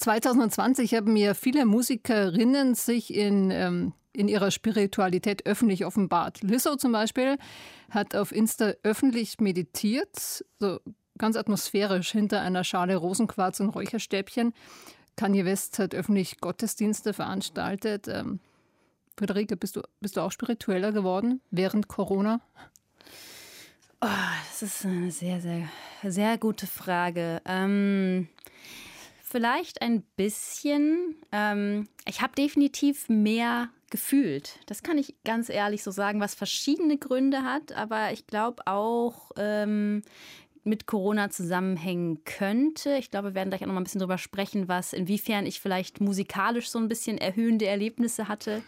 2020 haben ja viele Musikerinnen sich in, ähm, in ihrer Spiritualität öffentlich offenbart. Lizzo zum Beispiel hat auf Insta öffentlich meditiert, so ganz atmosphärisch hinter einer Schale Rosenquarz und Räucherstäbchen. Kanye West hat öffentlich Gottesdienste veranstaltet. Ähm, Friederike, bist du, bist du auch spiritueller geworden während Corona? Oh, das ist eine sehr, sehr, sehr gute Frage. Ähm, vielleicht ein bisschen. Ähm, ich habe definitiv mehr gefühlt. Das kann ich ganz ehrlich so sagen, was verschiedene Gründe hat. Aber ich glaube auch, ähm, mit Corona zusammenhängen könnte. Ich glaube, wir werden gleich auch noch mal ein bisschen drüber sprechen, was, inwiefern ich vielleicht musikalisch so ein bisschen erhöhende Erlebnisse hatte.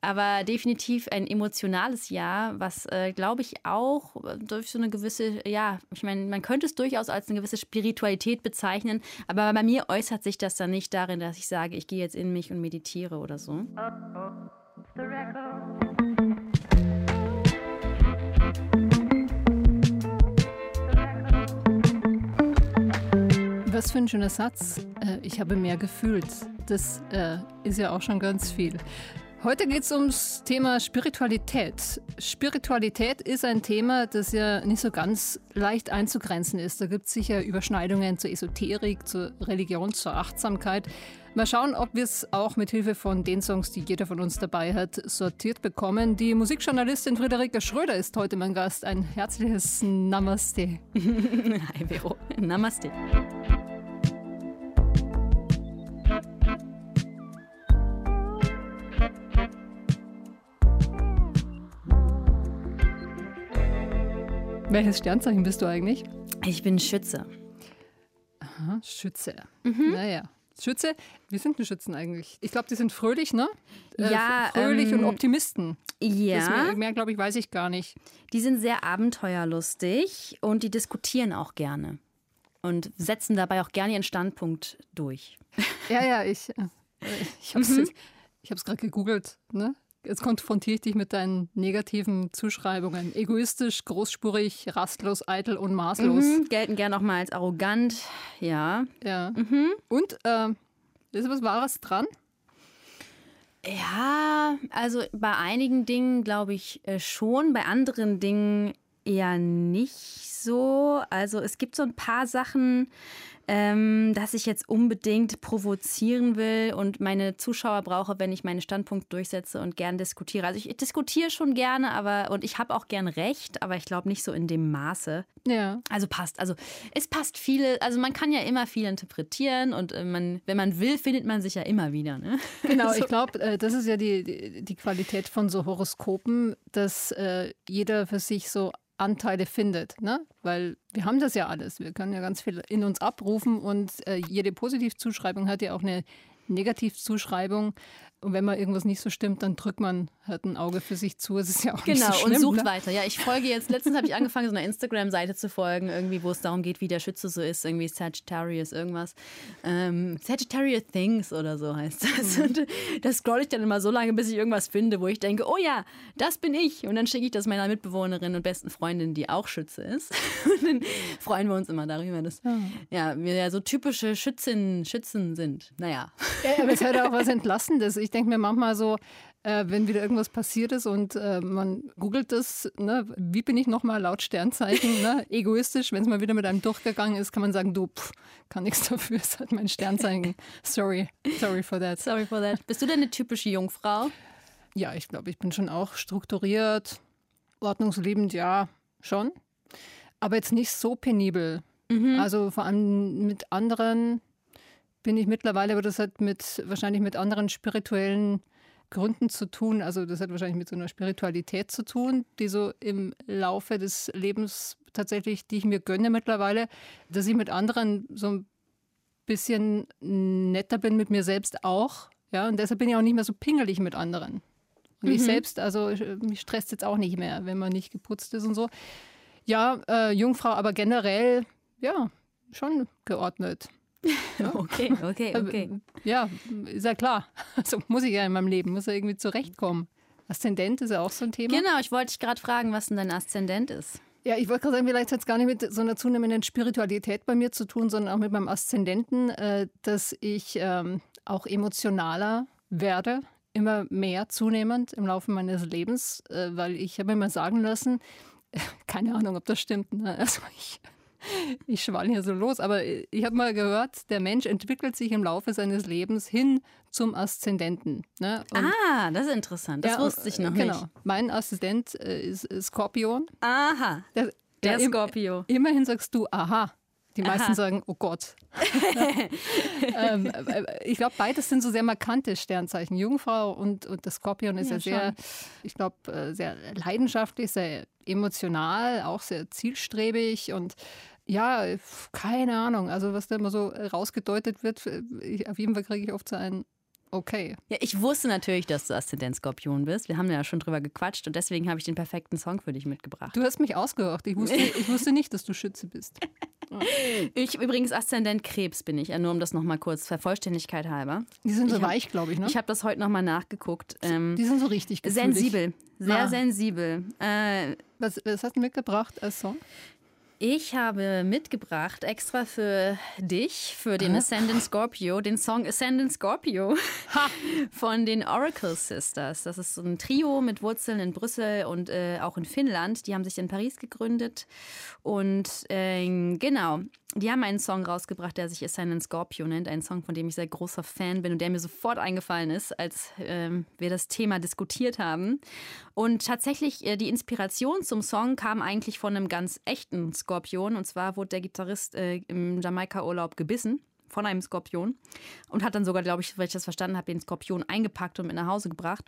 Aber definitiv ein emotionales Jahr, was, äh, glaube ich, auch durch so eine gewisse, ja, ich meine, man könnte es durchaus als eine gewisse Spiritualität bezeichnen. Aber bei mir äußert sich das dann nicht darin, dass ich sage, ich gehe jetzt in mich und meditiere oder so. Oh, oh, Was für ein schöner Satz. Äh, ich habe mehr gefühlt. Das äh, ist ja auch schon ganz viel. Heute geht es ums Thema Spiritualität. Spiritualität ist ein Thema, das ja nicht so ganz leicht einzugrenzen ist. Da gibt es sicher Überschneidungen zur Esoterik, zur Religion, zur Achtsamkeit. Mal schauen, ob wir es auch mit Hilfe von den Songs, die jeder von uns dabei hat, sortiert bekommen. Die Musikjournalistin Friederike Schröder ist heute mein Gast. Ein herzliches Namaste. Hi Vero. Namaste. Welches Sternzeichen bist du eigentlich? Ich bin Schütze. Aha, Schütze. Mhm. Naja. Schütze, wie sind denn Schützen eigentlich? Ich glaube, die sind fröhlich, ne? Äh, ja. Fröhlich ähm, und Optimisten. Ja. Mehr, mehr glaube ich, weiß ich gar nicht. Die sind sehr abenteuerlustig und die diskutieren auch gerne. Und setzen dabei auch gerne ihren Standpunkt durch. Ja, ja, ich, äh, ich habe es mhm. gerade gegoogelt. Ne? Jetzt konfrontiere ich dich mit deinen negativen Zuschreibungen. Egoistisch, großspurig, rastlos, eitel und maßlos. Mhm, gelten gern auch mal als arrogant, ja. Ja. Mhm. Und äh, ist was Wahres dran? Ja, also bei einigen Dingen glaube ich äh, schon, bei anderen Dingen eher nicht so. Also es gibt so ein paar Sachen, ähm, dass ich jetzt unbedingt provozieren will und meine Zuschauer brauche, wenn ich meinen Standpunkt durchsetze und gern diskutiere. Also ich, diskutiere schon gerne, aber und ich habe auch gern Recht, aber ich glaube nicht so in dem Maße. Ja. Also passt. Also es passt viele. Also man kann ja immer viel interpretieren und äh, man, wenn man will, findet man sich ja immer wieder. Ne? Genau. so. Ich glaube, äh, das ist ja die, die, die Qualität von so Horoskopen, dass äh, jeder für sich so Anteile findet, ne? Weil wir haben das ja alles. Wir können ja ganz viel in uns abrufen und äh, jede Positivzuschreibung hat ja auch eine Negativzuschreibung. Und wenn mal irgendwas nicht so stimmt, dann drückt man halt ein Auge für sich zu. Es ist ja auch genau, nicht so schlimm, und sucht ne? weiter. Ja, ich folge jetzt, letztens habe ich angefangen, so einer Instagram-Seite zu folgen, irgendwie, wo es darum geht, wie der Schütze so ist, irgendwie Sagittarius, irgendwas. Ähm, Sagittarius Things oder so heißt das. Mhm. Und das scroll ich dann immer so lange, bis ich irgendwas finde, wo ich denke, oh ja, das bin ich. Und dann schicke ich das meiner Mitbewohnerin und besten Freundin, die auch Schütze ist. Und dann freuen wir uns immer darüber, dass mhm. ja, wir ja so typische Schützen, Schützen sind. Naja. Ja, aber es hat auch was Entlassendes. Ich denke mir manchmal so, äh, wenn wieder irgendwas passiert ist und äh, man googelt das, ne, wie bin ich nochmal laut Sternzeichen, ne, egoistisch, wenn es mal wieder mit einem durchgegangen ist, kann man sagen, du, pff, kann nichts dafür, es hat mein Sternzeichen. Sorry, sorry for that. Sorry for that. Bist du denn eine typische Jungfrau? Ja, ich glaube, ich bin schon auch strukturiert, ordnungsliebend, ja, schon. Aber jetzt nicht so penibel. Mhm. Also vor allem mit anderen bin ich mittlerweile, aber das hat mit wahrscheinlich mit anderen spirituellen Gründen zu tun. Also das hat wahrscheinlich mit so einer Spiritualität zu tun, die so im Laufe des Lebens tatsächlich, die ich mir gönne mittlerweile, dass ich mit anderen so ein bisschen netter bin, mit mir selbst auch. Ja, und deshalb bin ich auch nicht mehr so pingelig mit anderen. Und mhm. ich selbst, also mich stresst jetzt auch nicht mehr, wenn man nicht geputzt ist und so. Ja, äh, Jungfrau, aber generell, ja, schon geordnet. Okay, okay, okay. Ja, ist ja klar. Also muss ich ja in meinem Leben, muss ja irgendwie zurechtkommen. Aszendent ist ja auch so ein Thema. Genau, ich wollte dich gerade fragen, was denn dein Aszendent ist. Ja, ich wollte gerade sagen, vielleicht hat es gar nicht mit so einer zunehmenden Spiritualität bei mir zu tun, sondern auch mit meinem Aszendenten, äh, dass ich ähm, auch emotionaler werde, immer mehr zunehmend im Laufe meines Lebens, äh, weil ich habe mir mal sagen lassen, keine Ahnung, ob das stimmt. Ne? Also ich, ich schwall hier so los, aber ich habe mal gehört, der Mensch entwickelt sich im Laufe seines Lebens hin zum Aszendenten. Ne? ah, das ist interessant. Das ja, wusste ich noch genau. nicht. Genau. Mein Aszendent äh, ist Skorpion. Aha. Der, der, der Skorpio. immerhin sagst du, aha. Die meisten Aha. sagen, oh Gott. ähm, äh, ich glaube, beides sind so sehr markante Sternzeichen. Jungfrau und, und das Skorpion ist ja, ja sehr, ich glaube, äh, sehr leidenschaftlich, sehr emotional, auch sehr zielstrebig und ja, keine Ahnung. Also was da immer so rausgedeutet wird, äh, ich, auf jeden Fall kriege ich oft so ein Okay. Ja, ich wusste natürlich, dass du Aszendent Skorpion bist. Wir haben ja schon drüber gequatscht und deswegen habe ich den perfekten Song für dich mitgebracht. Du hast mich ausgehört. Ich wusste, ich wusste nicht, dass du Schütze bist. Ich übrigens Aszendent Krebs bin ich, nur um das nochmal kurz für Vollständigkeit halber. Die sind so ich weich, glaube ich, ne? Ich habe das heute nochmal nachgeguckt. Ähm, die sind so richtig gefühlig. Sensibel, sehr ah. sensibel. Äh, was, was hast du mitgebracht als Song? Ich habe mitgebracht, extra für dich, für den Ascendant Scorpio, den Song Ascendant Scorpio von den Oracle Sisters. Das ist so ein Trio mit Wurzeln in Brüssel und äh, auch in Finnland. Die haben sich in Paris gegründet. Und äh, genau, die haben einen Song rausgebracht, der sich Ascendant Scorpio nennt. Ein Song, von dem ich sehr großer Fan bin und der mir sofort eingefallen ist, als ähm, wir das Thema diskutiert haben. Und tatsächlich, äh, die Inspiration zum Song kam eigentlich von einem ganz echten Skorpion. Und zwar wurde der Gitarrist äh, im Jamaika-Urlaub gebissen von einem Skorpion und hat dann sogar, glaube ich, weil ich das verstanden habe, den Skorpion eingepackt und mit nach Hause gebracht.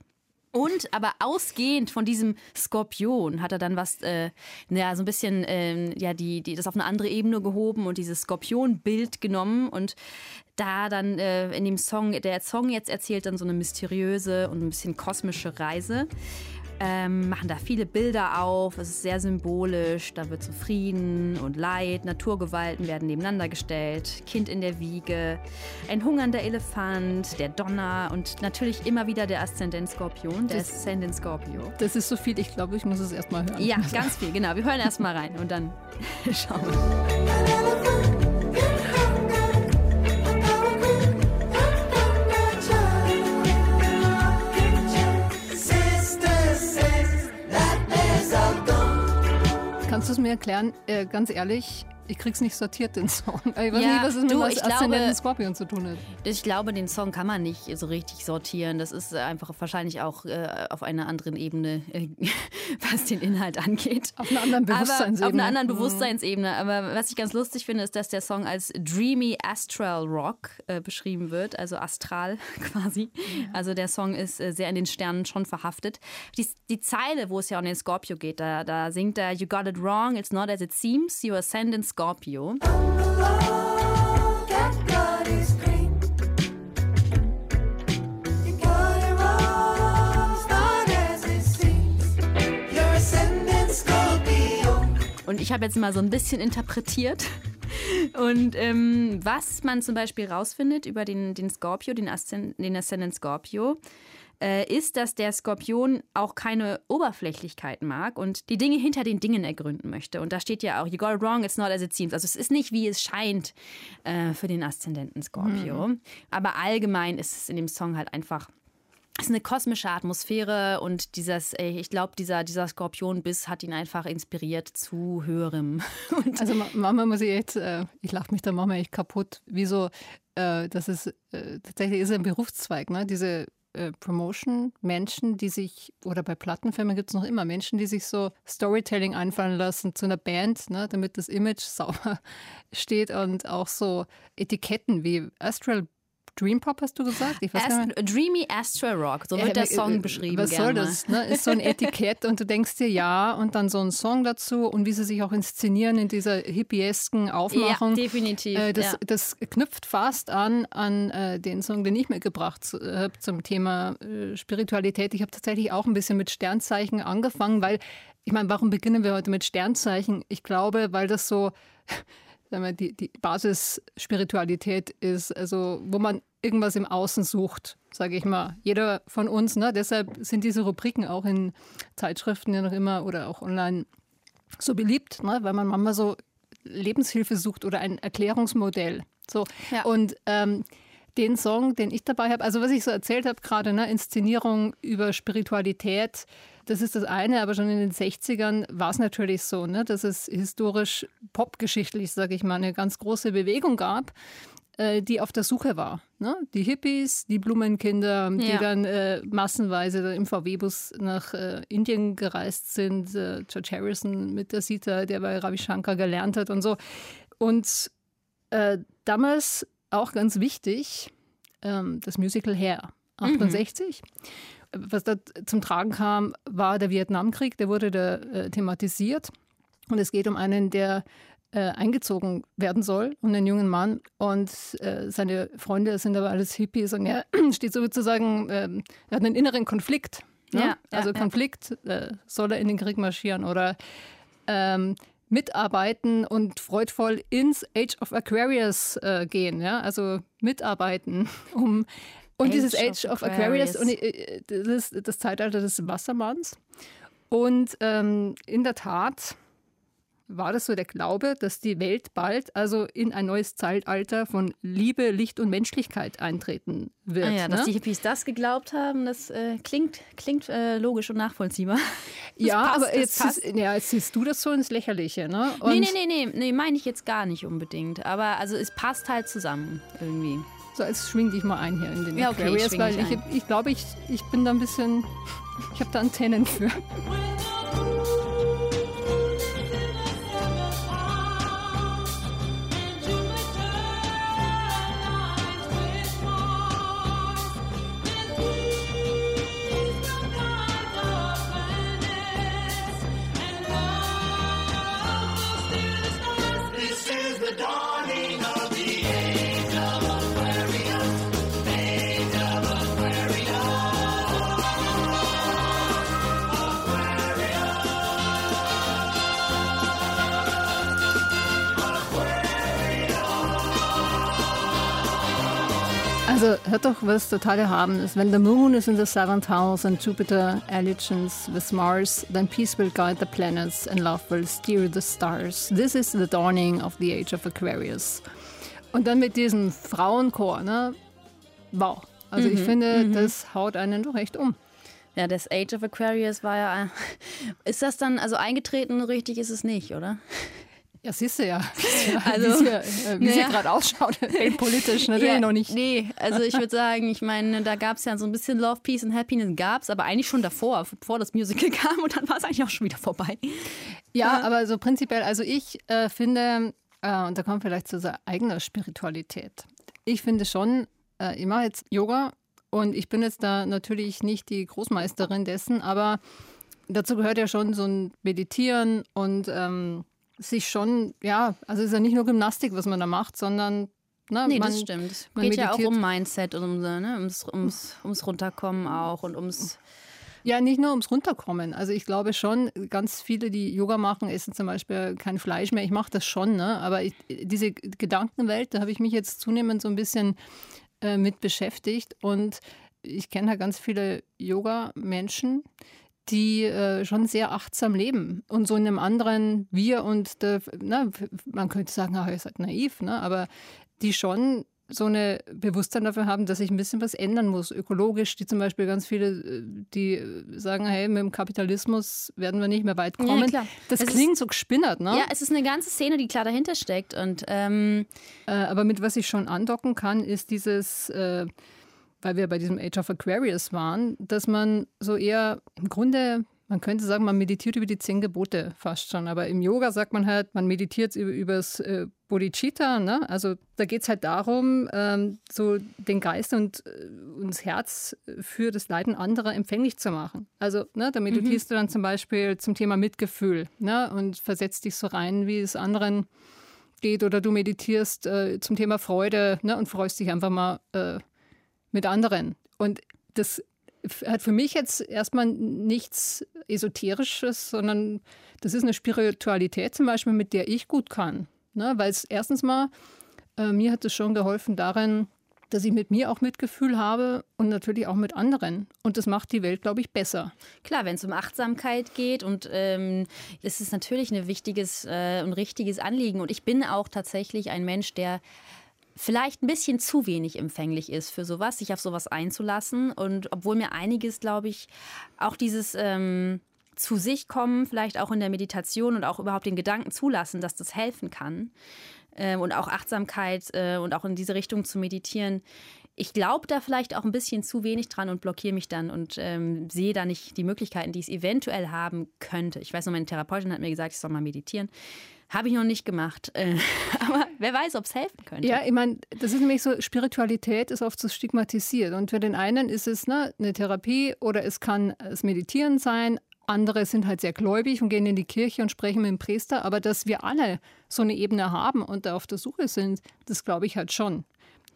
Und aber ausgehend von diesem Skorpion hat er dann was, äh, ja, so ein bisschen, äh, ja, die, die, das auf eine andere Ebene gehoben und dieses Skorpionbild genommen und da dann äh, in dem Song, der Song jetzt erzählt dann so eine mysteriöse und ein bisschen kosmische Reise ähm, machen da viele Bilder auf. Es ist sehr symbolisch. Da wird so Frieden und Leid, Naturgewalten werden nebeneinander gestellt. Kind in der Wiege, ein hungernder Elefant, der Donner und natürlich immer wieder der Aszendent Skorpion, der Aszendent Skorpio. Das ist so viel, ich glaube, ich muss es erstmal hören. Ja, ganz viel, genau. Wir hören erstmal rein und dann schauen wir. Kannst du es mir erklären, äh, ganz ehrlich, ich krieg's nicht sortiert, den Song. Ich weiß ja, nicht, was es mit Aszendenten Scorpion zu tun hat. Ich glaube, den Song kann man nicht so richtig sortieren. Das ist einfach wahrscheinlich auch äh, auf einer anderen Ebene, äh, was den Inhalt angeht. Auf einer anderen Bewusstseinsebene. Aber auf einer anderen mhm. Bewusstseinsebene. Aber was ich ganz lustig finde, ist, dass der Song als Dreamy Astral Rock äh, beschrieben wird, also astral quasi. Ja. Also der Song ist äh, sehr in den Sternen schon verhaftet. Die, die Zeile, wo es ja um den Scorpio geht, da, da singt er You got it wrong, it's not as it seems, your ascendant Scorpio. Und ich habe jetzt mal so ein bisschen interpretiert. Und ähm, was man zum Beispiel rausfindet über den, den Scorpio, den, Ascend den Ascendant Scorpio, äh, ist, dass der Skorpion auch keine Oberflächlichkeit mag und die Dinge hinter den Dingen ergründen möchte. Und da steht ja auch, you got it wrong, it's not as it seems. Also es ist nicht, wie es scheint äh, für den Aszendenten Skorpio. Mhm. Aber allgemein ist es in dem Song halt einfach es ist eine kosmische Atmosphäre und dieses, ich glaube, dieser, dieser Skorpionbiss hat ihn einfach inspiriert zu höherem. Und also Mama muss ich jetzt, äh, ich lache mich da manchmal echt kaputt. Wieso, äh, das ist äh, tatsächlich ist ein Berufszweig, ne? Diese äh, Promotion-Menschen, die sich, oder bei Plattenfirmen gibt es noch immer Menschen, die sich so Storytelling einfallen lassen zu einer Band, ne, damit das Image sauber steht und auch so Etiketten wie Astral Dream Pop hast du gesagt? Ich weiß Ast Dreamy Astral Rock, so wird ja, der Song beschrieben. Was soll das? Ne? Ist so ein Etikett und du denkst dir ja und dann so ein Song dazu und wie sie sich auch inszenieren in dieser hippiesken Aufmachung. Ja, definitiv. Äh, das, ja. das, knüpft fast an an äh, den Song, den ich mitgebracht habe äh, zum Thema äh, Spiritualität. Ich habe tatsächlich auch ein bisschen mit Sternzeichen angefangen, weil ich meine, warum beginnen wir heute mit Sternzeichen? Ich glaube, weil das so die, die Basisspiritualität ist, also wo man irgendwas im Außen sucht, sage ich mal. Jeder von uns, ne? deshalb sind diese Rubriken auch in Zeitschriften ja noch immer oder auch online so beliebt, ne? weil man manchmal so Lebenshilfe sucht oder ein Erklärungsmodell. So. Ja. Und ähm, den Song, den ich dabei habe, also was ich so erzählt habe gerade, ne, Inszenierung über Spiritualität, das ist das eine, aber schon in den 60ern war es natürlich so, ne, dass es historisch popgeschichtlich, sage ich mal, eine ganz große Bewegung gab, äh, die auf der Suche war. Ne? Die Hippies, die Blumenkinder, die ja. dann äh, massenweise im VW-Bus nach äh, Indien gereist sind. Äh, George Harrison mit der Sita, der bei Ravi Shankar gelernt hat und so. Und äh, damals auch ganz wichtig, ähm, das Musical Hair, 68. Mhm. Was da zum Tragen kam, war der Vietnamkrieg, der wurde da äh, thematisiert. Und es geht um einen, der äh, eingezogen werden soll, um einen jungen Mann. Und äh, seine Freunde sind aber alles Hippies und er steht sozusagen, ähm, er hat einen inneren Konflikt. Ne? Ja, also ja, Konflikt, äh, soll er in den Krieg marschieren oder ähm, mitarbeiten und freudvoll ins Age of Aquarius äh, gehen. Ja? Also mitarbeiten, um und Age dieses Age of, of Aquarius, Aquarius und, äh, das ist das Zeitalter des Wassermanns. Und ähm, in der Tat war das so der Glaube, dass die Welt bald also in ein neues Zeitalter von Liebe, Licht und Menschlichkeit eintreten wird. Ah ja, ne? dass die Hippies das geglaubt haben, das äh, klingt, klingt äh, logisch und nachvollziehbar. Das ja, passt, aber jetzt, ist, ja, jetzt siehst du das so ins Lächerliche. Ne? Und nee, nee, nee, nee, nee meine ich jetzt gar nicht unbedingt. Aber also es passt halt zusammen irgendwie. So, jetzt schwing dich mal ein hier in den ja, okay, Aquarius, ich weil ich, ich, ich glaube, ich, ich bin da ein bisschen, ich habe da Antennen für. Also hört doch, was total erhaben ist. When the moon is in the seventh house and Jupiter allegiance with Mars, then peace will guide the planets and love will steer the stars. This is the dawning of the age of Aquarius. Und dann mit diesem Frauenchor, ne? Wow. Also mhm, ich finde, mhm. das haut einen doch echt um. Ja, das Age of Aquarius war ja. Ist das dann, also eingetreten, richtig ist es nicht, oder? Ja, siehst du ja. Also, wie sie, äh, naja. gerade ausschaut, politisch natürlich ja, noch nicht. Nee, also ich würde sagen, ich meine, da gab es ja so ein bisschen Love, Peace and Happiness gab es, aber eigentlich schon davor, bevor das Musical kam und dann war es eigentlich auch schon wieder vorbei. Ja, ja. aber so prinzipiell, also ich äh, finde, äh, und da kommt vielleicht zu unserer eigenen Spiritualität. Ich finde schon, äh, ich mache jetzt Yoga und ich bin jetzt da natürlich nicht die Großmeisterin dessen, aber dazu gehört ja schon so ein Meditieren und ähm, sich schon, ja, also es ist ja nicht nur Gymnastik, was man da macht, sondern Ne, nee, man, das stimmt. Es geht meditiert. ja auch um Mindset und um, ne, ums, ums, ums Runterkommen auch und ums. Ja, nicht nur ums Runterkommen. Also ich glaube schon, ganz viele, die Yoga machen, essen zum Beispiel kein Fleisch mehr. Ich mache das schon, ne? aber ich, diese Gedankenwelt, da habe ich mich jetzt zunehmend so ein bisschen äh, mit beschäftigt. Und ich kenne halt ganz viele Yoga-Menschen, die äh, schon sehr achtsam leben und so in einem anderen Wir und der, na, man könnte sagen, ah, ihr seid naiv, ne? aber die schon so eine Bewusstsein dafür haben, dass sich ein bisschen was ändern muss, ökologisch, die zum Beispiel ganz viele, äh, die sagen, hey, mit dem Kapitalismus werden wir nicht mehr weit kommen. Ja, das es klingt ist, so gespinnert, ne? Ja, es ist eine ganze Szene, die klar dahinter steckt. Und, ähm äh, aber mit was ich schon andocken kann, ist dieses äh, weil wir bei diesem Age of Aquarius waren, dass man so eher im Grunde, man könnte sagen, man meditiert über die zehn Gebote fast schon. Aber im Yoga sagt man halt, man meditiert über, das äh, Bodhicitta. Ne? Also da geht es halt darum, ähm, so den Geist und, äh, und das Herz für das Leiden anderer empfänglich zu machen. Also ne, da meditierst mhm. du dann zum Beispiel zum Thema Mitgefühl ne? und versetzt dich so rein, wie es anderen geht. Oder du meditierst äh, zum Thema Freude ne? und freust dich einfach mal äh, mit anderen. Und das hat für mich jetzt erstmal nichts Esoterisches, sondern das ist eine Spiritualität zum Beispiel, mit der ich gut kann. Ne? Weil es erstens mal, äh, mir hat es schon geholfen darin, dass ich mit mir auch Mitgefühl habe und natürlich auch mit anderen. Und das macht die Welt, glaube ich, besser. Klar, wenn es um Achtsamkeit geht und ähm, es ist natürlich ein wichtiges äh, und richtiges Anliegen. Und ich bin auch tatsächlich ein Mensch, der vielleicht ein bisschen zu wenig empfänglich ist für sowas, sich auf sowas einzulassen. Und obwohl mir einiges, glaube ich, auch dieses ähm, zu sich kommen, vielleicht auch in der Meditation und auch überhaupt den Gedanken zulassen, dass das helfen kann. Äh, und auch Achtsamkeit äh, und auch in diese Richtung zu meditieren. Ich glaube da vielleicht auch ein bisschen zu wenig dran und blockiere mich dann und ähm, sehe da nicht die Möglichkeiten, die es eventuell haben könnte. Ich weiß noch, meine Therapeutin hat mir gesagt, ich soll mal meditieren. Habe ich noch nicht gemacht. Äh, aber wer weiß, ob es helfen könnte. Ja, ich meine, das ist nämlich so, Spiritualität ist oft so stigmatisiert. Und für den einen ist es ne, eine Therapie oder es kann das Meditieren sein. Andere sind halt sehr gläubig und gehen in die Kirche und sprechen mit dem Priester. Aber dass wir alle so eine Ebene haben und da auf der Suche sind, das glaube ich halt schon.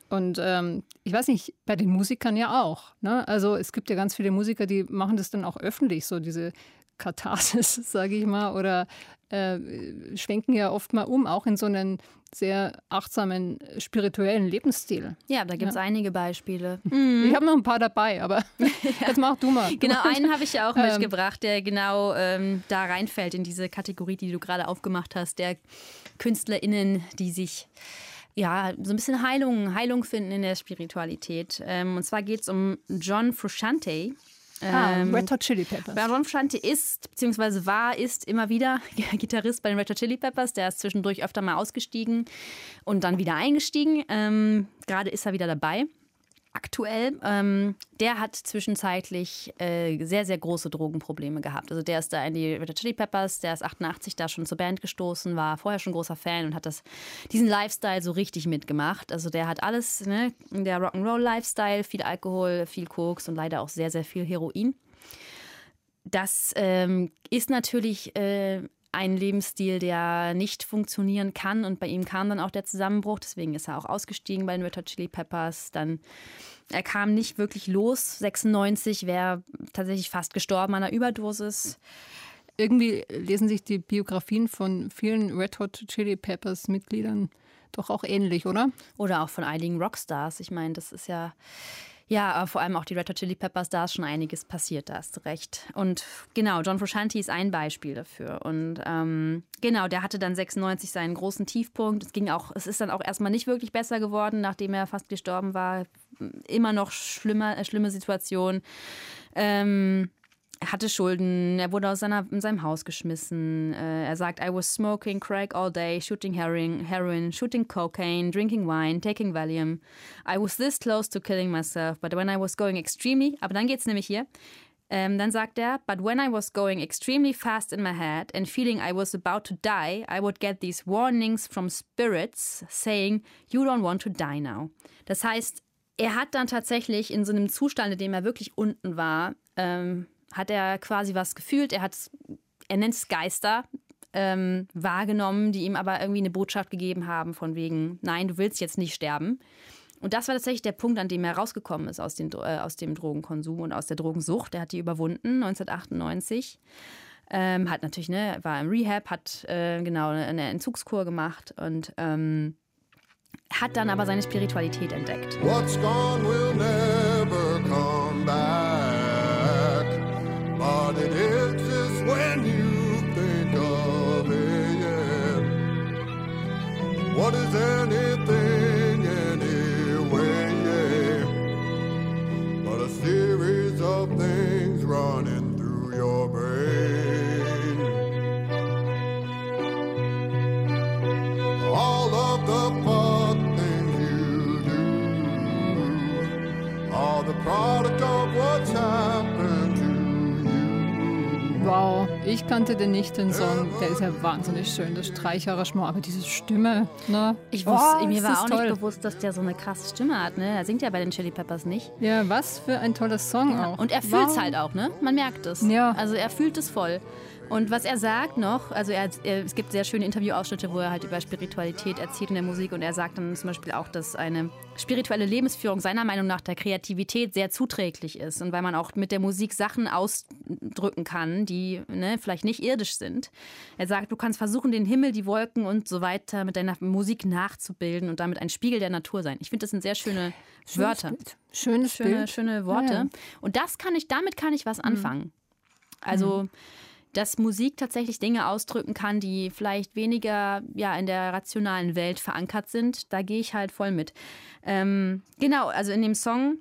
Und ähm, ich weiß nicht, bei den Musikern ja auch. Ne? Also es gibt ja ganz viele Musiker, die machen das dann auch öffentlich, so diese Katharsis, sage ich mal, oder äh, schwenken ja oft mal um, auch in so einen sehr achtsamen, spirituellen Lebensstil. Ja, da gibt es ja. einige Beispiele. Mhm. Ich habe noch ein paar dabei, aber jetzt mach du mal. Genau, einen habe ich ja auch ähm, mitgebracht, der genau ähm, da reinfällt in diese Kategorie, die du gerade aufgemacht hast, der KünstlerInnen, die sich ja, so ein bisschen Heilung, Heilung finden in der Spiritualität. Ähm, und zwar geht es um John Frusciante. Ah, ähm, Red Hot Chili Peppers. Baron Frusciante ist, beziehungsweise war, ist immer wieder Gitarrist bei den Red Hot Chili Peppers. Der ist zwischendurch öfter mal ausgestiegen und dann wieder eingestiegen. Ähm, Gerade ist er wieder dabei aktuell. Ähm, der hat zwischenzeitlich äh, sehr, sehr große Drogenprobleme gehabt. Also der ist da in die Red Hot Chili Peppers, der ist 88 da schon zur Band gestoßen, war vorher schon großer Fan und hat das, diesen Lifestyle so richtig mitgemacht. Also der hat alles, ne, der Rock'n'Roll-Lifestyle, viel Alkohol, viel Koks und leider auch sehr, sehr viel Heroin. Das ähm, ist natürlich äh, ein Lebensstil, der nicht funktionieren kann. Und bei ihm kam dann auch der Zusammenbruch. Deswegen ist er auch ausgestiegen bei den Red Hot Chili Peppers. Dann, er kam nicht wirklich los. 96 wäre tatsächlich fast gestorben an einer Überdosis. Irgendwie lesen sich die Biografien von vielen Red Hot Chili Peppers Mitgliedern doch auch ähnlich, oder? Oder auch von einigen Rockstars. Ich meine, das ist ja ja, aber vor allem auch die Red Hot Chili Peppers, da ist schon einiges passiert, da hast du recht. Und genau, John Frusciante ist ein Beispiel dafür. Und ähm, genau, der hatte dann 96 seinen großen Tiefpunkt. Es ging auch, es ist dann auch erstmal nicht wirklich besser geworden, nachdem er fast gestorben war. Immer noch schlimmer, äh, schlimme Situation. Ähm, er hatte Schulden, er wurde aus seiner, in seinem Haus geschmissen. Äh, er sagt, I was smoking crack all day, shooting heroin, heroin, shooting cocaine, drinking wine, taking Valium. I was this close to killing myself, but when I was going extremely, aber dann geht's nämlich hier, ähm, dann sagt er, but when I was going extremely fast in my head and feeling I was about to die, I would get these warnings from spirits saying, you don't want to die now. Das heißt, er hat dann tatsächlich in so einem Zustand, in dem er wirklich unten war, ähm, hat er quasi was gefühlt. Er hat, er nennt es Geister, ähm, wahrgenommen, die ihm aber irgendwie eine Botschaft gegeben haben von wegen, nein, du willst jetzt nicht sterben. Und das war tatsächlich der Punkt, an dem er rausgekommen ist aus, den, äh, aus dem Drogenkonsum und aus der Drogensucht. Er hat die überwunden, 1998. Ähm, hat natürlich, ne, war im Rehab, hat äh, genau eine Entzugskur gemacht und ähm, hat dann aber seine Spiritualität entdeckt. What's gone will never come back. Is anything anyway? But a series of things running through your brain. All of the fun things you do are the product of what's happened Wow, ich kannte den nicht, den Song. Der ist ja wahnsinnig schön, das Streicherarrangement. Aber diese Stimme, ne? Ich wusste, oh, mir war auch toll. nicht bewusst, dass der so eine krasse Stimme hat, ne? Er singt ja bei den Chili Peppers nicht. Ja, was für ein toller Song ja. auch. Und er fühlt es halt auch, ne? Man merkt es. Ja. Also er fühlt es voll. Und was er sagt noch, also er, er, es gibt sehr schöne Interviewausschnitte, wo er halt über Spiritualität erzählt in der Musik und er sagt dann zum Beispiel auch, dass eine spirituelle Lebensführung seiner Meinung nach der Kreativität sehr zuträglich ist und weil man auch mit der Musik Sachen ausdrücken kann, die ne, vielleicht nicht irdisch sind. Er sagt, du kannst versuchen, den Himmel, die Wolken und so weiter mit deiner Musik nachzubilden und damit ein Spiegel der Natur sein. Ich finde, das sind sehr schöne Schönes Wörter. Bild. Schönes schöne, Bild. schöne Worte. Ja. Und das kann ich, damit kann ich was anfangen. Also mhm dass Musik tatsächlich Dinge ausdrücken kann, die vielleicht weniger ja, in der rationalen Welt verankert sind. Da gehe ich halt voll mit. Ähm, genau, also in dem Song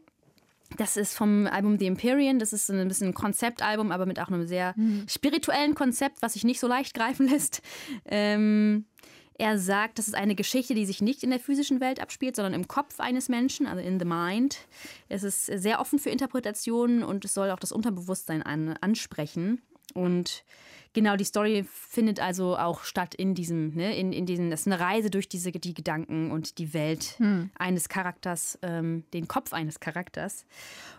das ist vom Album The Empyrean. Das ist ein bisschen ein Konzeptalbum, aber mit auch einem sehr mhm. spirituellen Konzept, was sich nicht so leicht greifen lässt. Ähm, er sagt, das ist eine Geschichte, die sich nicht in der physischen Welt abspielt, sondern im Kopf eines Menschen, also in the mind. Es ist sehr offen für Interpretationen und es soll auch das Unterbewusstsein an, ansprechen. Und genau, die Story findet also auch statt in diesem, ne, in, in diesen, das ist eine Reise durch diese, die Gedanken und die Welt hm. eines Charakters, ähm, den Kopf eines Charakters.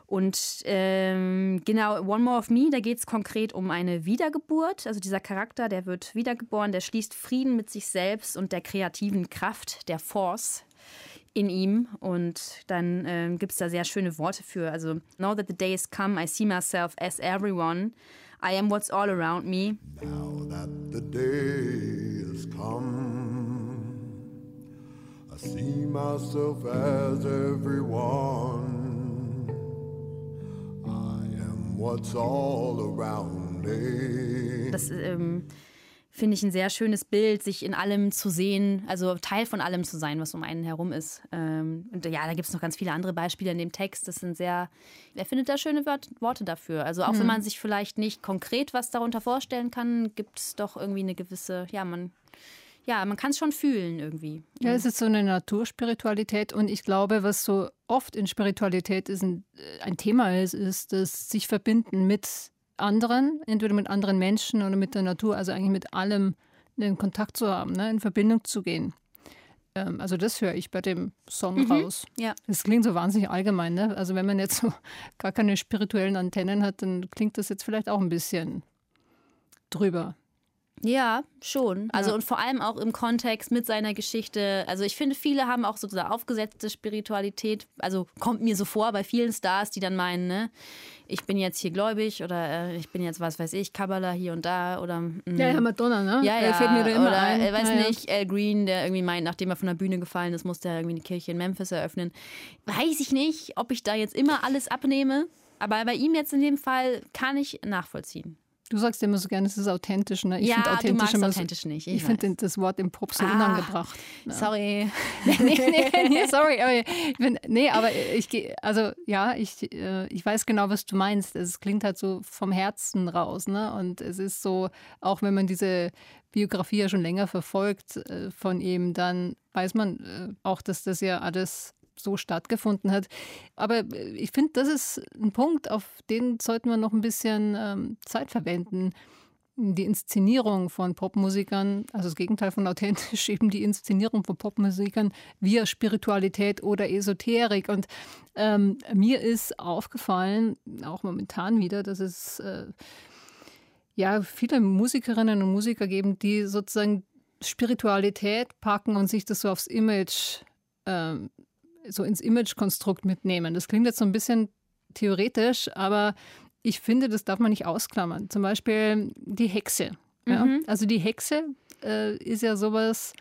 Und ähm, genau, One More of Me, da geht es konkret um eine Wiedergeburt. Also dieser Charakter, der wird wiedergeboren, der schließt Frieden mit sich selbst und der kreativen Kraft, der Force in ihm. Und dann ähm, gibt es da sehr schöne Worte für. Also, Now that the day has come, I see myself as everyone. I am what's all around me. Now that the day has come, I see myself as everyone. I am what's all around me. Das ähm, finde ich ein sehr schönes Bild, sich in allem zu sehen, also Teil von allem zu sein, was um einen herum ist. Ähm, und ja, da gibt es noch ganz viele andere Beispiele in dem Text. Das sind sehr, er findet da schöne Worte dafür. Also auch mhm. wenn man sich vielleicht nicht konkret was darunter vorstellen kann, gibt es doch irgendwie eine gewisse, ja, man ja, man kann es schon fühlen irgendwie. Ja, es ist so eine Naturspiritualität und ich glaube, was so oft in Spiritualität ist, ein, äh, ein Thema ist, ist das sich verbinden mit anderen, entweder mit anderen Menschen oder mit der Natur, also eigentlich mit allem in Kontakt zu haben, ne, in Verbindung zu gehen. Ähm, also das höre ich bei dem Song mhm, raus. Ja. Das klingt so wahnsinnig allgemein. Ne? Also wenn man jetzt so gar keine spirituellen Antennen hat, dann klingt das jetzt vielleicht auch ein bisschen drüber. Ja, schon. Also ja. und vor allem auch im Kontext mit seiner Geschichte. Also ich finde, viele haben auch so diese aufgesetzte Spiritualität. Also kommt mir so vor bei vielen Stars, die dann meinen, ne, ich bin jetzt hier gläubig oder äh, ich bin jetzt was weiß ich, Kabbalah hier und da oder mh. Mm. ja, ja, Madonna, ne? Ja, ja, fällt mir da immer oder, ein. Äh, weiß ja, nicht, Al Green, der irgendwie meint, nachdem er von der Bühne gefallen ist, musste er irgendwie eine Kirche in Memphis eröffnen. Weiß ich nicht, ob ich da jetzt immer alles abnehme. Aber bei ihm jetzt in dem Fall kann ich nachvollziehen. Du sagst immer so gerne, es ist authentisch. Ne? Ich ja, authentisch du magst authentisch nicht. Ich, ich finde das Wort im Pop so ah, unangebracht. Ja. Sorry. nee, nee, nee, sorry. Aber ich bin, nee, aber ich gehe, also ja, ich, äh, ich weiß genau, was du meinst. Es klingt halt so vom Herzen raus. Ne? Und es ist so, auch wenn man diese Biografie ja schon länger verfolgt äh, von ihm, dann weiß man äh, auch, dass das ja alles so stattgefunden hat. Aber äh, ich finde, das ist ein Punkt, auf den sollten wir noch ein bisschen ähm, Zeit verwenden. Die Inszenierung von Popmusikern, also das Gegenteil von authentisch, eben die Inszenierung von Popmusikern via Spiritualität oder Esoterik. Und ähm, mir ist aufgefallen, auch momentan wieder, dass es äh, ja viele Musikerinnen und Musiker geben, die sozusagen Spiritualität packen und sich das so aufs Image ähm, so ins Imagekonstrukt mitnehmen. Das klingt jetzt so ein bisschen theoretisch, aber ich finde, das darf man nicht ausklammern. Zum Beispiel die Hexe. Ja? Mhm. Also die Hexe äh, ist ja sowas,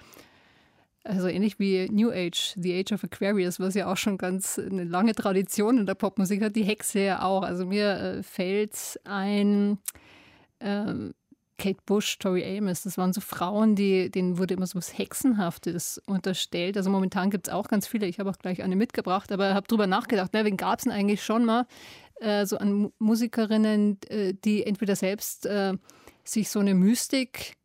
also ähnlich wie New Age, The Age of Aquarius, was ja auch schon ganz eine lange Tradition in der Popmusik hat, die Hexe ja auch. Also mir äh, fällt ein ähm, Kate Bush, Tori Amos, das waren so Frauen, die, denen wurde immer so was Hexenhaftes unterstellt. Also momentan gibt es auch ganz viele. Ich habe auch gleich eine mitgebracht, aber habe darüber nachgedacht, na, wen gab es denn eigentlich schon mal äh, so an Musikerinnen, äh, die entweder selbst äh, sich so eine Mystik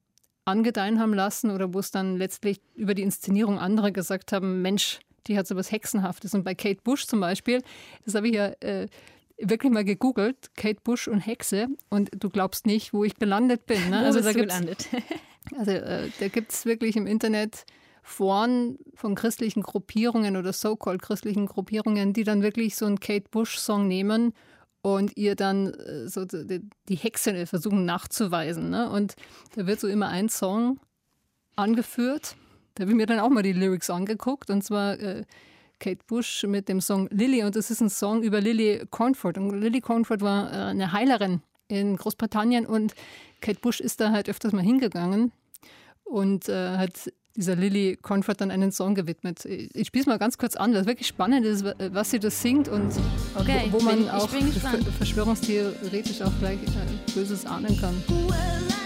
angedeihen haben lassen oder wo es dann letztlich über die Inszenierung anderer gesagt haben, Mensch, die hat so was Hexenhaftes. Und bei Kate Bush zum Beispiel, das habe ich ja äh, wirklich mal gegoogelt, Kate Bush und Hexe, und du glaubst nicht, wo ich gelandet bin. Ne? Also, da gelandet? also äh, da gibt es wirklich im Internet Foren von christlichen Gruppierungen oder so-called christlichen Gruppierungen, die dann wirklich so einen Kate Bush-Song nehmen und ihr dann äh, so die Hexe versuchen nachzuweisen. Ne? Und da wird so immer ein Song angeführt. Da habe ich mir dann auch mal die Lyrics angeguckt und zwar äh, Kate Bush mit dem Song Lily und das ist ein Song über Lily Cornford. Und Lily Cornford war äh, eine Heilerin in Großbritannien und Kate Bush ist da halt öfters mal hingegangen und äh, hat dieser Lily Confort dann einen Song gewidmet. Ich spiele es mal ganz kurz an, weil es wirklich spannend ist, was sie das singt und okay, wo, wo man bin, auch verschwörungstheoretisch auch gleich äh, Böses ahnen kann. Well,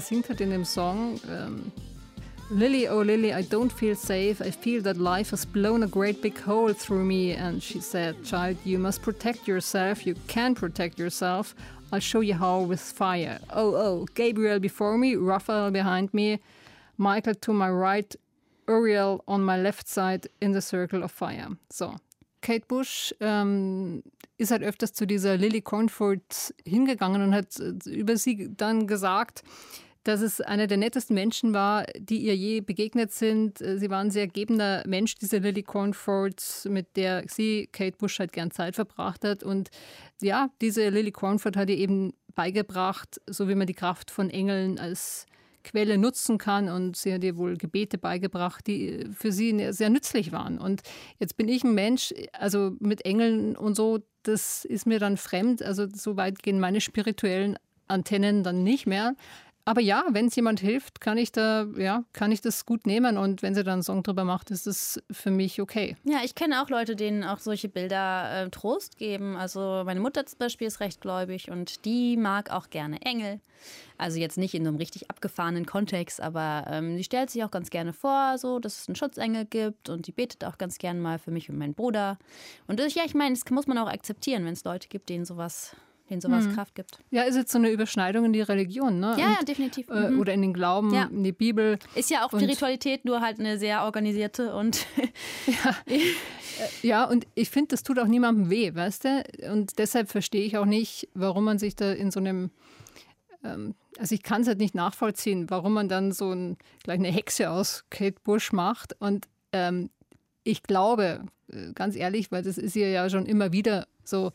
Sie singt halt in dem Song ähm, Lily, oh Lily, I don't feel safe. I feel that life has blown a great big hole through me. And she said, Child, you must protect yourself. You can protect yourself. I'll show you how with fire. Oh, oh, Gabriel before me, Raphael behind me, Michael to my right, Uriel on my left side in the circle of fire. So, Kate Bush ähm, ist halt öfters zu dieser Lily Cornford hingegangen und hat äh, über sie dann gesagt, dass es einer der nettesten Menschen war, die ihr je begegnet sind. Äh, sie war ein sehr gebender Mensch, diese Lily Cornford, mit der sie, Kate Bush, halt gern Zeit verbracht hat. Und ja, diese Lily Cornford hat ihr eben beigebracht, so wie man die Kraft von Engeln als Quelle nutzen kann. Und sie hat ihr wohl Gebete beigebracht, die für sie sehr nützlich waren. Und jetzt bin ich ein Mensch, also mit Engeln und so, das ist mir dann fremd. Also so weit gehen meine spirituellen Antennen dann nicht mehr. Aber ja, wenn es jemand hilft, kann ich da, ja, kann ich das gut nehmen und wenn sie dann einen Song drüber macht, ist es für mich okay. Ja, ich kenne auch Leute, denen auch solche Bilder äh, Trost geben. Also meine Mutter zum Beispiel ist recht gläubig und die mag auch gerne Engel. Also jetzt nicht in einem richtig abgefahrenen Kontext, aber ähm, die stellt sich auch ganz gerne vor, so, dass es einen Schutzengel gibt und die betet auch ganz gerne mal für mich und meinen Bruder. Und das, ja, ich meine, das muss man auch akzeptieren, wenn es Leute gibt, denen sowas denen sowas hm. Kraft gibt. Ja, ist jetzt so eine Überschneidung in die Religion, ne? Ja, Und, definitiv. Äh, mhm. Oder in den Glauben, ja. in die Bibel. Ist ja auch Spiritualität, nur halt eine sehr organisierte und. ja. Äh, ja, und ich finde, das tut auch niemandem weh, weißt du? Und deshalb verstehe ich auch nicht, warum man sich da in so einem. Ähm, also ich kann es halt nicht nachvollziehen, warum man dann so ein, gleich eine Hexe aus Kate Bush macht. Und ähm, ich glaube, äh, ganz ehrlich, weil das ist ihr ja schon immer wieder so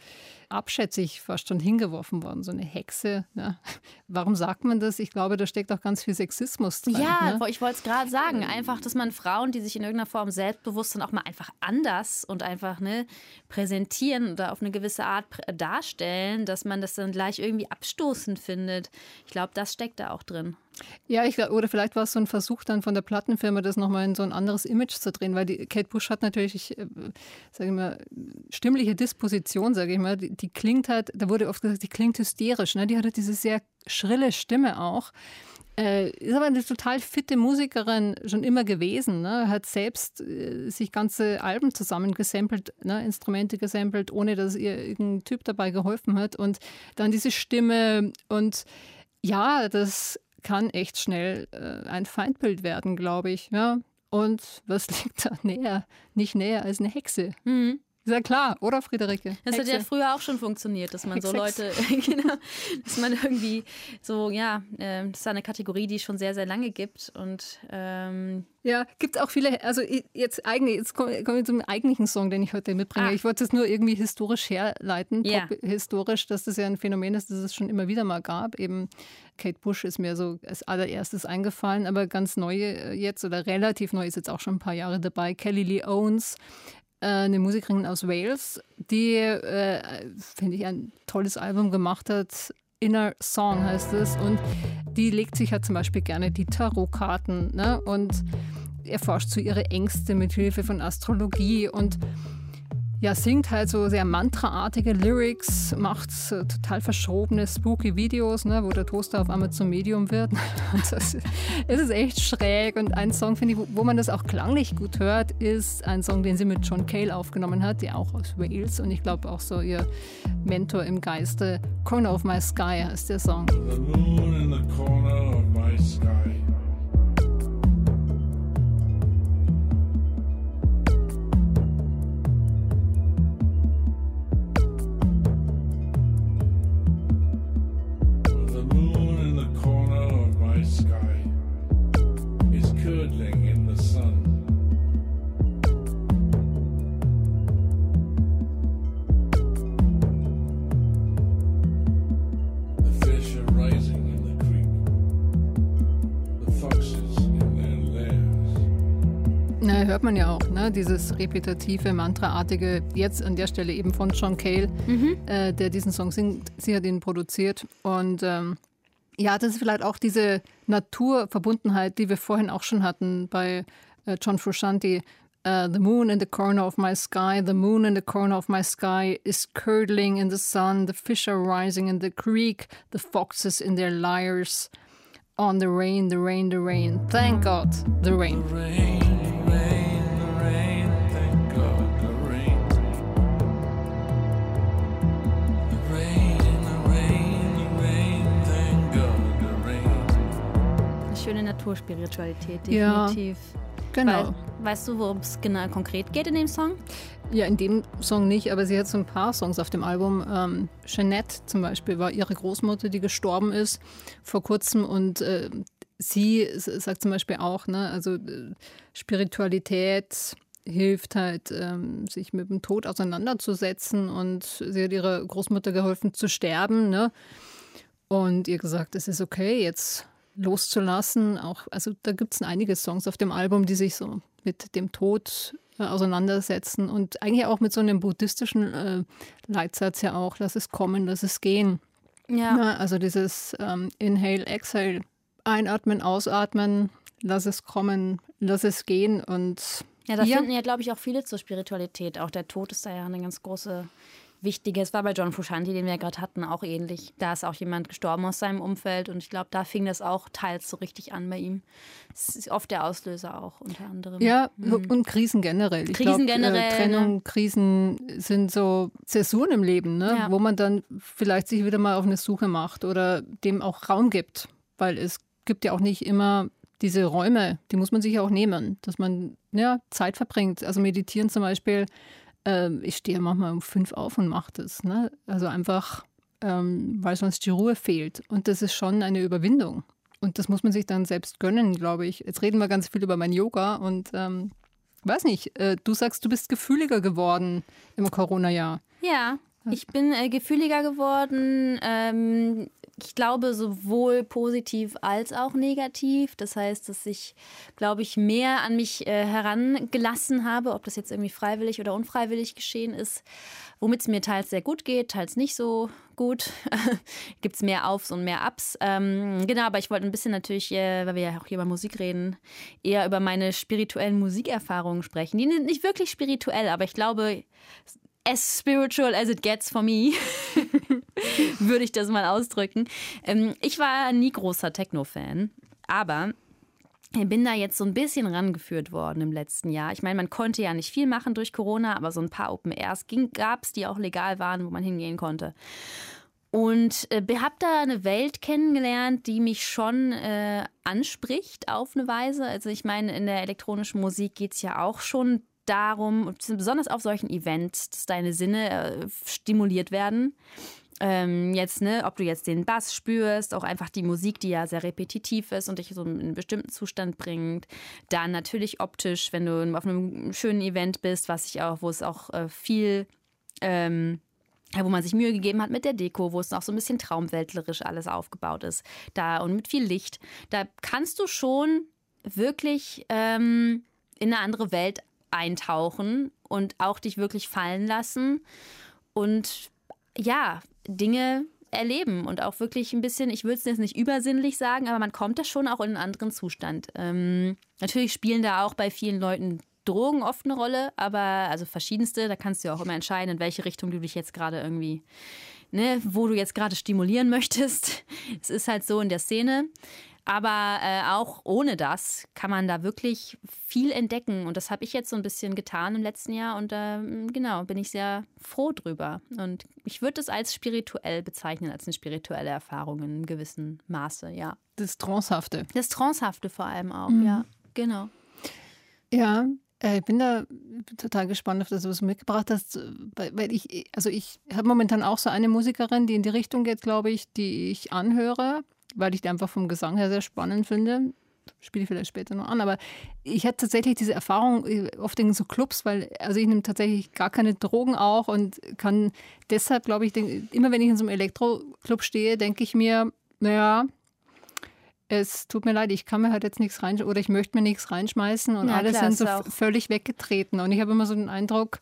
abschätzig fast schon hingeworfen worden, so eine Hexe. Ne? Warum sagt man das? Ich glaube, da steckt auch ganz viel Sexismus drin. Ja, ne? ich wollte es gerade sagen. Ähm. Einfach, dass man Frauen, die sich in irgendeiner Form selbstbewusst sind, auch mal einfach anders und einfach ne, präsentieren oder auf eine gewisse Art darstellen, dass man das dann gleich irgendwie abstoßend findet. Ich glaube, das steckt da auch drin. Ja, ich, oder vielleicht war es so ein Versuch dann von der Plattenfirma, das nochmal in so ein anderes Image zu drehen, weil die Kate Bush hat natürlich, äh, sage ich mal, stimmliche Disposition, sage ich mal, die, die, klingt halt, da wurde oft gesagt, die klingt hysterisch, ne? die hatte diese sehr schrille Stimme auch. Äh, ist aber eine total fitte Musikerin schon immer gewesen. Ne? Hat selbst äh, sich ganze Alben zusammengesampelt, ne? Instrumente gesampelt, ohne dass ihr irgendein Typ dabei geholfen hat. Und dann diese Stimme und ja, das kann echt schnell äh, ein Feindbild werden, glaube ich. Ja? Und was liegt da näher? Nicht näher als eine Hexe. Mhm. Ist ja klar, oder Friederike? Das Hexe. hat ja früher auch schon funktioniert, dass man so Leute, genau, dass man irgendwie so, ja, äh, das ist eine Kategorie, die es schon sehr, sehr lange gibt. Und ähm ja, gibt auch viele, also jetzt eigentlich, jetzt kommen wir zum eigentlichen Song, den ich heute mitbringe. Ah. Ich wollte es nur irgendwie historisch herleiten, ja. historisch, dass das ja ein Phänomen ist, das es schon immer wieder mal gab. Eben Kate Bush ist mir so als allererstes eingefallen, aber ganz neu äh, jetzt oder relativ neu ist jetzt auch schon ein paar Jahre dabei. Kelly Lee Owens, eine Musikerin aus Wales, die, äh, finde ich, ein tolles Album gemacht hat. Inner Song heißt es. Und die legt sich ja zum Beispiel gerne die Tarotkarten. Ne? Und erforscht so ihre Ängste mit Hilfe von Astrologie und ja, singt halt so sehr mantraartige Lyrics, macht so total verschrobene, spooky Videos, ne, wo der Toaster auf einmal zum Medium wird. es ist echt schräg. Und ein Song, finde ich, wo, wo man das auch klanglich gut hört, ist ein Song, den sie mit John Cale aufgenommen hat, der auch aus Wales und ich glaube auch so ihr Mentor im Geiste. Corner of My Sky heißt der Song. The moon in the corner of my sky. Hört man ja auch, ne? dieses repetitive, mantraartige, jetzt an der Stelle eben von John Cale, mhm. äh, der diesen Song singt. Sie hat ihn produziert. Und ähm, ja, das ist vielleicht auch diese Naturverbundenheit, die wir vorhin auch schon hatten bei äh, John Frusciante. Uh, the moon in the corner of my sky, the moon in the corner of my sky is curdling in the sun, the fish are rising in the creek, the foxes in their lyres. On the rain, the rain, the rain. Thank God, the rain. The rain, rain. Schöne Naturspiritualität, definitiv. Ja, genau. Weil, weißt du, worum es genau konkret geht in dem Song? Ja, in dem Song nicht, aber sie hat so ein paar Songs auf dem Album. Ähm, Jeanette zum Beispiel war ihre Großmutter, die gestorben ist vor kurzem und äh, sie sagt zum Beispiel auch, ne, also äh, Spiritualität hilft halt, ähm, sich mit dem Tod auseinanderzusetzen und sie hat ihrer Großmutter geholfen zu sterben, ne? Und ihr gesagt, es ist okay, jetzt loszulassen. Auch, also da gibt es einige Songs auf dem Album, die sich so mit dem Tod äh, auseinandersetzen und eigentlich auch mit so einem buddhistischen äh, Leitsatz ja auch, lass es kommen, lass es gehen. Ja. ja also dieses ähm, Inhale, Exhale, einatmen, ausatmen, lass es kommen, lass es gehen und ja, da ja. finden ja, glaube ich, auch viele zur Spiritualität. Auch der Tod ist da ja eine ganz große wichtige. Es war bei John Fushanti, den wir ja gerade hatten, auch ähnlich. Da ist auch jemand gestorben aus seinem Umfeld und ich glaube, da fing das auch teils so richtig an bei ihm. Das ist oft der Auslöser auch unter anderem. Ja, mhm. und Krisen generell. Ich Krisen glaub, generell. Äh, Trennung? Krisen sind so Zäsuren im Leben, ne? Ja. wo man dann vielleicht sich wieder mal auf eine Suche macht oder dem auch Raum gibt. Weil es gibt ja auch nicht immer diese Räume, die muss man sich auch nehmen, dass man ja, Zeit verbringt. Also meditieren zum Beispiel ähm, ich stehe manchmal um fünf auf und mache das. Ne? Also einfach, ähm, weil sonst die Ruhe fehlt. Und das ist schon eine Überwindung. Und das muss man sich dann selbst gönnen, glaube ich. Jetzt reden wir ganz viel über mein Yoga und ähm, weiß nicht, äh, du sagst, du bist gefühliger geworden im Corona-Jahr. Ja, ich bin äh, gefühliger geworden. Ähm, ich glaube, sowohl positiv als auch negativ. Das heißt, dass ich, glaube ich, mehr an mich äh, herangelassen habe, ob das jetzt irgendwie freiwillig oder unfreiwillig geschehen ist, womit es mir teils sehr gut geht, teils nicht so gut. Gibt es mehr Aufs und mehr Ups. Ähm, genau, aber ich wollte ein bisschen natürlich, äh, weil wir ja auch hier über Musik reden, eher über meine spirituellen Musikerfahrungen sprechen. Die sind nicht wirklich spirituell, aber ich glaube, as spiritual as it gets for me. würde ich das mal ausdrücken. Ähm, ich war nie großer Techno-Fan, aber bin da jetzt so ein bisschen rangeführt worden im letzten Jahr. Ich meine, man konnte ja nicht viel machen durch Corona, aber so ein paar Open Airs gab es, die auch legal waren, wo man hingehen konnte. Und äh, habe da eine Welt kennengelernt, die mich schon äh, anspricht auf eine Weise. Also ich meine, in der elektronischen Musik geht es ja auch schon darum, besonders auf solchen Events, dass deine Sinne äh, stimuliert werden ähm, jetzt, ne, ob du jetzt den Bass spürst, auch einfach die Musik, die ja sehr repetitiv ist und dich so in einen bestimmten Zustand bringt. Dann natürlich optisch, wenn du auf einem schönen Event bist, was ich auch, wo es auch äh, viel ähm, wo man sich Mühe gegeben hat mit der Deko, wo es noch so ein bisschen traumweltlerisch alles aufgebaut ist. Da und mit viel Licht. Da kannst du schon wirklich ähm, in eine andere Welt eintauchen und auch dich wirklich fallen lassen. Und ja, Dinge erleben und auch wirklich ein bisschen, ich würde es jetzt nicht übersinnlich sagen, aber man kommt da schon auch in einen anderen Zustand. Ähm, natürlich spielen da auch bei vielen Leuten Drogen oft eine Rolle, aber also verschiedenste, da kannst du ja auch immer entscheiden, in welche Richtung du dich jetzt gerade irgendwie, ne, wo du jetzt gerade stimulieren möchtest. Es ist halt so in der Szene. Aber äh, auch ohne das kann man da wirklich viel entdecken. Und das habe ich jetzt so ein bisschen getan im letzten Jahr. Und äh, genau, bin ich sehr froh drüber. Und ich würde es als spirituell bezeichnen, als eine spirituelle Erfahrung in einem gewissen Maße, ja. Das Trancehafte. Das Trancehafte vor allem auch, mhm. ja. Genau. Ja, äh, ich bin da total gespannt auf das, was du mitgebracht hast, weil ich, also ich habe momentan auch so eine Musikerin, die in die Richtung geht, glaube ich, die ich anhöre weil ich die einfach vom Gesang her sehr spannend finde. Spiele ich vielleicht später noch an, aber ich hatte tatsächlich diese Erfahrung äh, oft in so Clubs, weil also ich nehme tatsächlich gar keine Drogen auch und kann deshalb, glaube ich, denk, immer wenn ich in so einem Elektro-Club stehe, denke ich mir, naja, es tut mir leid, ich kann mir halt jetzt nichts rein oder ich möchte mir nichts reinschmeißen und ja, alle sind so völlig weggetreten. Und ich habe immer so den Eindruck,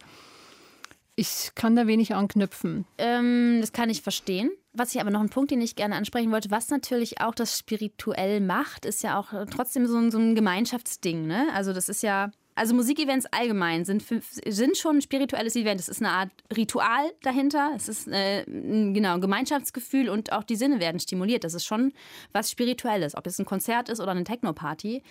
ich kann da wenig anknüpfen. Ähm, das kann ich verstehen. Was ich aber noch einen Punkt, den ich gerne ansprechen wollte, was natürlich auch das spirituell macht, ist ja auch trotzdem so ein, so ein Gemeinschaftsding. Ne? Also das ist ja also Musikevents allgemein sind, sind schon ein spirituelles Event. Es ist eine Art Ritual dahinter. Es ist äh, genau ein Gemeinschaftsgefühl und auch die Sinne werden stimuliert. Das ist schon was Spirituelles. Ob es ein Konzert ist oder eine Techno-Party.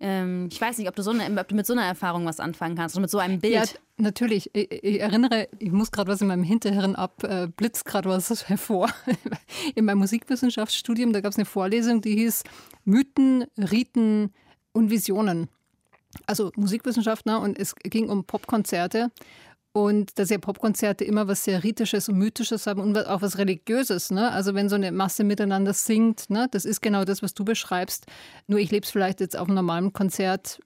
Ähm, ich weiß nicht, ob du, so eine, ob du mit so einer Erfahrung was anfangen kannst oder mit so einem Bild. Ja, natürlich. Ich, ich erinnere, ich muss gerade was in meinem Hinterhirn ab, äh, blitzt gerade was hervor. in meinem Musikwissenschaftsstudium, da gab es eine Vorlesung, die hieß Mythen, Riten und Visionen also Musikwissenschaftler und es ging um Popkonzerte. Und dass ja Popkonzerte immer was sehr Ritisches und Mythisches haben und auch was Religiöses. Ne? Also wenn so eine Masse miteinander singt, ne? das ist genau das, was du beschreibst. Nur ich lebe es vielleicht jetzt auf einem normalen Konzert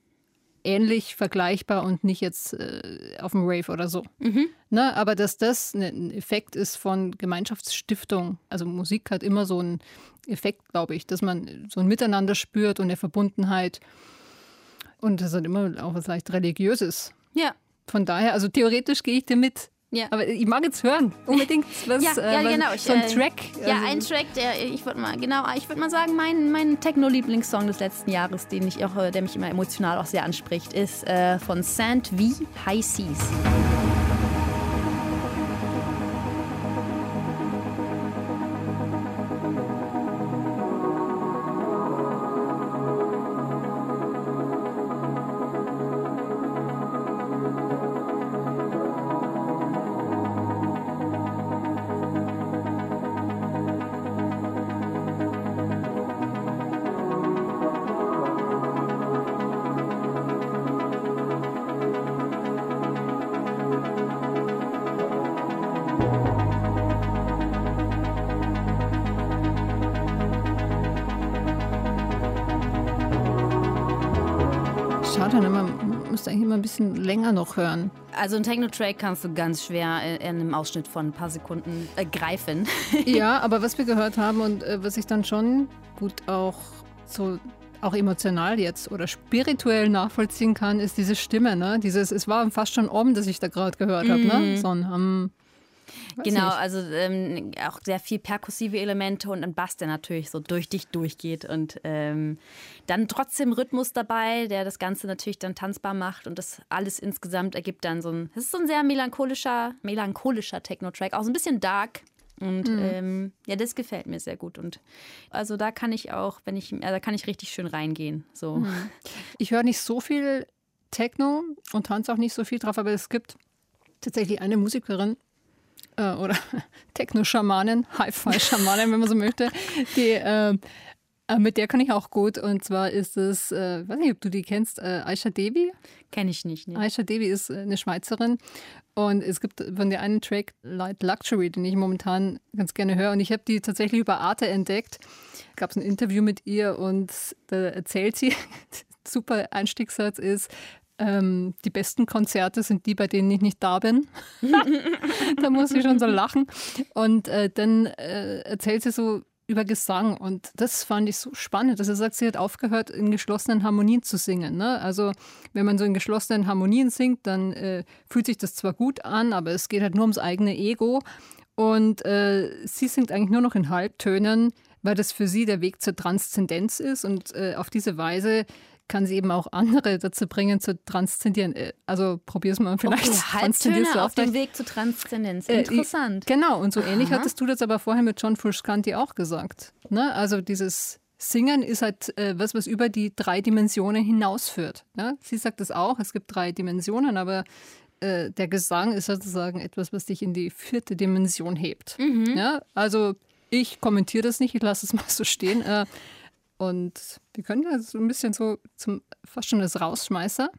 ähnlich vergleichbar und nicht jetzt äh, auf dem Rave oder so. Mhm. Ne? Aber dass das ne, ein Effekt ist von Gemeinschaftsstiftung, also Musik hat immer so einen Effekt, glaube ich, dass man so ein Miteinander spürt und eine Verbundenheit. Und das hat immer auch was leicht Religiöses. Ja. Von daher, also theoretisch gehe ich dir mit. Ja. Aber ich mag jetzt hören, unbedingt was, ja, ja, äh, genau. so ein äh, Track. Ja, also ein Track, der ich würde mal genau, ich würde mal sagen, mein, mein Techno-Lieblingssong des letzten Jahres, den ich auch, der mich immer emotional auch sehr anspricht, ist äh, von Saint V High Seas. Schade, ne? man müsste eigentlich immer ein bisschen länger noch hören. Also ein Techno-Track kannst du ganz schwer in einem Ausschnitt von ein paar Sekunden äh, greifen. ja, aber was wir gehört haben und äh, was ich dann schon gut auch so auch emotional jetzt oder spirituell nachvollziehen kann, ist diese Stimme, ne? Dieses, es war fast schon Om, das ich da gerade gehört habe, ne? Mhm. So ein um, genau, nicht. also ähm, auch sehr viel perkussive Elemente und ein Bass, der natürlich so durch dich durchgeht und ähm, dann trotzdem Rhythmus dabei, der das Ganze natürlich dann tanzbar macht und das alles insgesamt ergibt dann so ein, es ist so ein sehr melancholischer, melancholischer Techno-Track, auch so ein bisschen dark. Und mhm. ähm, ja, das gefällt mir sehr gut. Und also da kann ich auch, wenn ich, ja, da kann ich richtig schön reingehen. So. Mhm. Ich höre nicht so viel Techno und tanze auch nicht so viel drauf, aber es gibt tatsächlich eine Musikerin, äh, oder Techno-Schamanin, Hi-Fi-Schamanin, wenn man so möchte, die, äh, äh, mit der kann ich auch gut. Und zwar ist es, äh, weiß nicht, ob du die kennst, äh, Aisha Devi. Kenne ich nicht. Ne? Aisha Devi ist äh, eine Schweizerin. Und es gibt von der einen Track Light Luxury, den ich momentan ganz gerne höre. Und ich habe die tatsächlich über Arte entdeckt. Gab es ein Interview mit ihr und da erzählt sie, super Einstiegssatz ist, ähm, die besten Konzerte sind die, bei denen ich nicht da bin. da muss ich schon so lachen. Und äh, dann äh, erzählt sie so über Gesang und das fand ich so spannend, dass sie sagt, sie hat aufgehört, in geschlossenen Harmonien zu singen. Ne? Also wenn man so in geschlossenen Harmonien singt, dann äh, fühlt sich das zwar gut an, aber es geht halt nur ums eigene Ego. Und äh, sie singt eigentlich nur noch in Halbtönen, weil das für sie der Weg zur Transzendenz ist. Und äh, auf diese Weise kann sie eben auch andere dazu bringen, zu transzendieren. Äh, also probier's mal vielleicht. Okay, Halbtöne auf dem Weg zur Transzendenz. Äh, Interessant. Äh, genau, und so Aha. ähnlich hattest du das aber vorher mit John Frusciante auch gesagt. Ne? Also dieses Singen ist halt äh, was, was über die drei Dimensionen hinausführt. Ne? Sie sagt das auch, es gibt drei Dimensionen, aber äh, der Gesang ist sozusagen etwas, was dich in die vierte Dimension hebt. Mhm. Ja? Also ich kommentiere das nicht, ich lasse es mal so stehen. Und wir können ja so ein bisschen so zum fast schon das Rausschmeißer.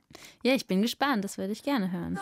Ja, ich bin gespannt, das würde ich gerne hören.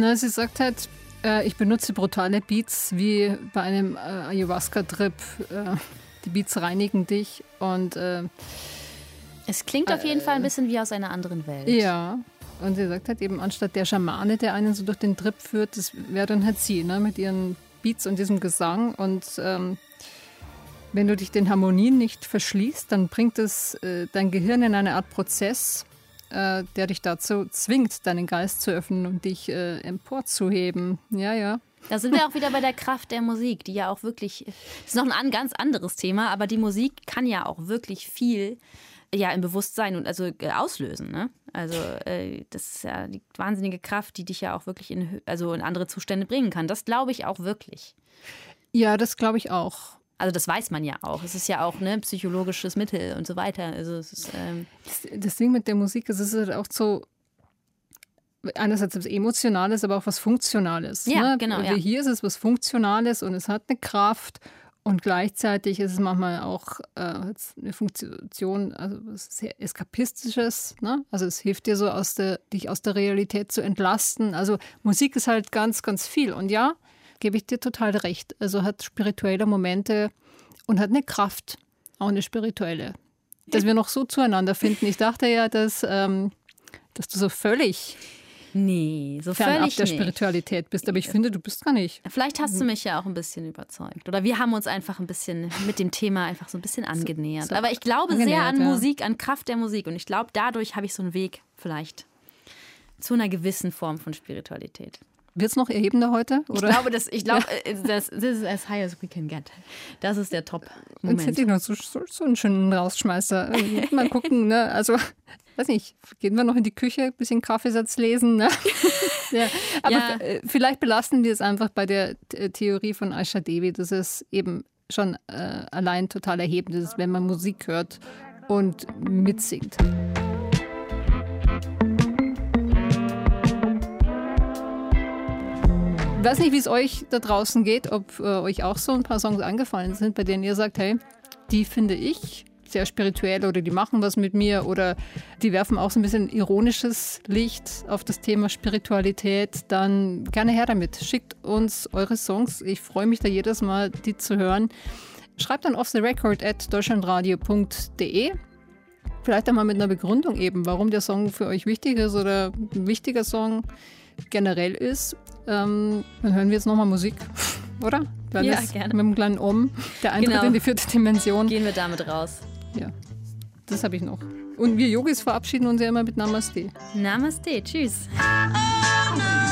Na, sie sagt halt, äh, ich benutze brutale Beats wie bei einem äh, Ayahuasca-Trip. Äh, die Beats reinigen dich und. Äh, es klingt auf jeden Fall ein äh, bisschen wie aus einer anderen Welt. Ja. Und sie sagt halt eben, anstatt der Schamane, der einen so durch den Trip führt, das wäre dann halt sie, ne, mit ihren Beats und diesem Gesang. Und ähm, wenn du dich den Harmonien nicht verschließt, dann bringt es äh, dein Gehirn in eine Art Prozess, äh, der dich dazu zwingt, deinen Geist zu öffnen und dich äh, emporzuheben. Ja, ja. Da sind wir auch wieder bei der Kraft der Musik, die ja auch wirklich, das ist noch ein ganz anderes Thema, aber die Musik kann ja auch wirklich viel ja im Bewusstsein und also äh, auslösen. Ne? Also äh, das ist ja die wahnsinnige Kraft, die dich ja auch wirklich in, also in andere Zustände bringen kann. Das glaube ich auch wirklich. Ja, das glaube ich auch. Also das weiß man ja auch. Es ist ja auch ne psychologisches Mittel und so weiter. Also es ist, ähm das, das Ding mit der Musik, es ist halt auch so einerseits was Emotionales, aber auch was Funktionales. Ja, ne? genau. Ja. Hier ist es was Funktionales und es hat eine Kraft und gleichzeitig ist es manchmal auch äh, eine Funktion, also was sehr Eskapistisches. Ne? Also es hilft dir so, aus der, dich aus der Realität zu entlasten. Also Musik ist halt ganz, ganz viel. Und ja, gebe ich dir total recht. Also hat spirituelle Momente und hat eine Kraft, auch eine spirituelle. Dass wir noch so zueinander finden. Ich dachte ja, dass, ähm, dass du so völlig Nee, so fernab völlig der Spiritualität bist. Aber ich finde, du bist gar nicht. Vielleicht hast du mich ja auch ein bisschen überzeugt. Oder wir haben uns einfach ein bisschen mit dem Thema einfach so ein bisschen angenähert. So, so Aber ich glaube sehr an ja. Musik, an Kraft der Musik. Und ich glaube, dadurch habe ich so einen Weg vielleicht zu einer gewissen Form von Spiritualität. Wird es noch erhebender heute? Oder? Ich glaube, das, ich glaube, ja. Äh, das, this is as high as we can get. Das ist der Top-Moment. Jetzt hätte ich noch so, so, so einen schönen Rausschmeißer. Äh, mal gucken, ne? Also, weiß nicht, gehen wir noch in die Küche, ein bisschen Kaffeesatz lesen. Ne? ja. Aber ja. Äh, vielleicht belasten wir es einfach bei der Theorie von Aisha Devi, dass es eben schon äh, allein total erhebend ist, wenn man Musik hört und mitsingt. Ich weiß nicht, wie es euch da draußen geht, ob äh, euch auch so ein paar Songs angefallen sind, bei denen ihr sagt, hey, die finde ich sehr spirituell oder die machen was mit mir oder die werfen auch so ein bisschen ironisches Licht auf das Thema Spiritualität, dann gerne her damit. Schickt uns eure Songs. Ich freue mich da jedes Mal, die zu hören. Schreibt dann off the record at deutschlandradio.de. Vielleicht einmal mit einer Begründung eben, warum der Song für euch wichtig ist oder ein wichtiger Song generell ist. Ähm, dann hören wir jetzt nochmal Musik, oder? Kleines, ja, gerne. Mit einem kleinen Om, der Eintritt genau. in die vierte Dimension. Gehen wir damit raus. Ja, das habe ich noch. Und wir Yogis verabschieden uns ja immer mit Namaste. Namaste, tschüss. Oh, no.